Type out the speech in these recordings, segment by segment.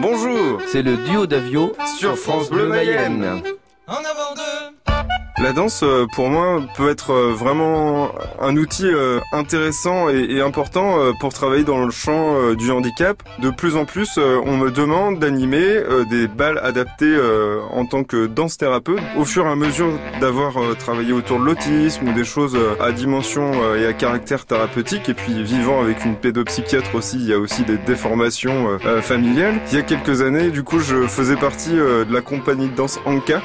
Bonjour, c'est le duo d'Avio sur France Bleu Mayenne. La danse, euh, pour moi, peut être euh, vraiment un outil euh, intéressant et important pour travailler dans le champ du handicap. De plus en plus, on me demande d'animer des balles adaptées en tant que danse thérapeute. Au fur et à mesure d'avoir travaillé autour de l'autisme ou des choses à dimension et à caractère thérapeutique, et puis vivant avec une pédopsychiatre aussi, il y a aussi des déformations familiales. Il y a quelques années, du coup, je faisais partie de la compagnie de danse Anka.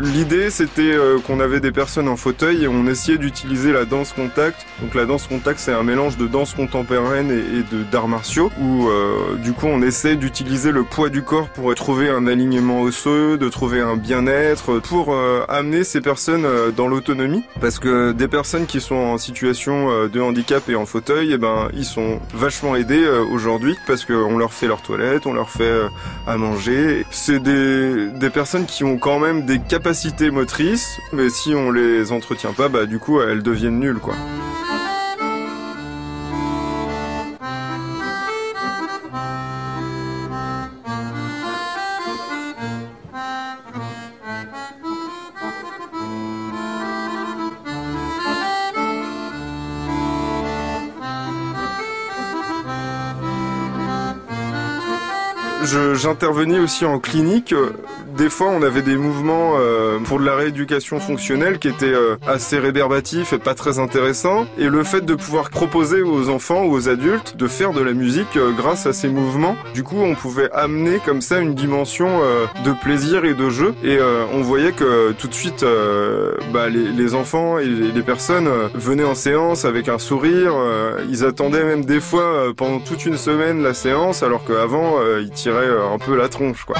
L'idée, c'était euh, qu'on avait des personnes en fauteuil et on essayait d'utiliser la danse contact. Donc la danse contact, c'est un mélange de danse contemporaine et, de d'arts martiaux, où euh, du coup on essaie d'utiliser le poids du corps pour trouver un alignement osseux, de trouver un bien-être, pour euh, amener ces personnes dans l'autonomie. Parce que des personnes qui sont en situation de handicap et en fauteuil, eh ben ils sont vachement aidés aujourd'hui parce qu'on leur fait leur toilette, on leur fait à manger. C'est des, des personnes qui ont quand même des capacités motrices, mais si on les entretient pas, bah du coup elles deviennent nulles quoi. J'intervenais aussi en clinique. Des fois, on avait des mouvements euh, pour de la rééducation fonctionnelle qui étaient euh, assez rébarbatifs et pas très intéressants. Et le fait de pouvoir proposer aux enfants ou aux adultes de faire de la musique euh, grâce à ces mouvements, du coup, on pouvait amener comme ça une dimension de plaisir et de jeu. Et on voyait que tout de suite, bah, les, les, enfants et les, personnes venaient en séance avec un sourire. ils attendaient même des fois pendant toute une semaine la séance, alors qu'avant, ils tiraient un peu la tronche, quoi.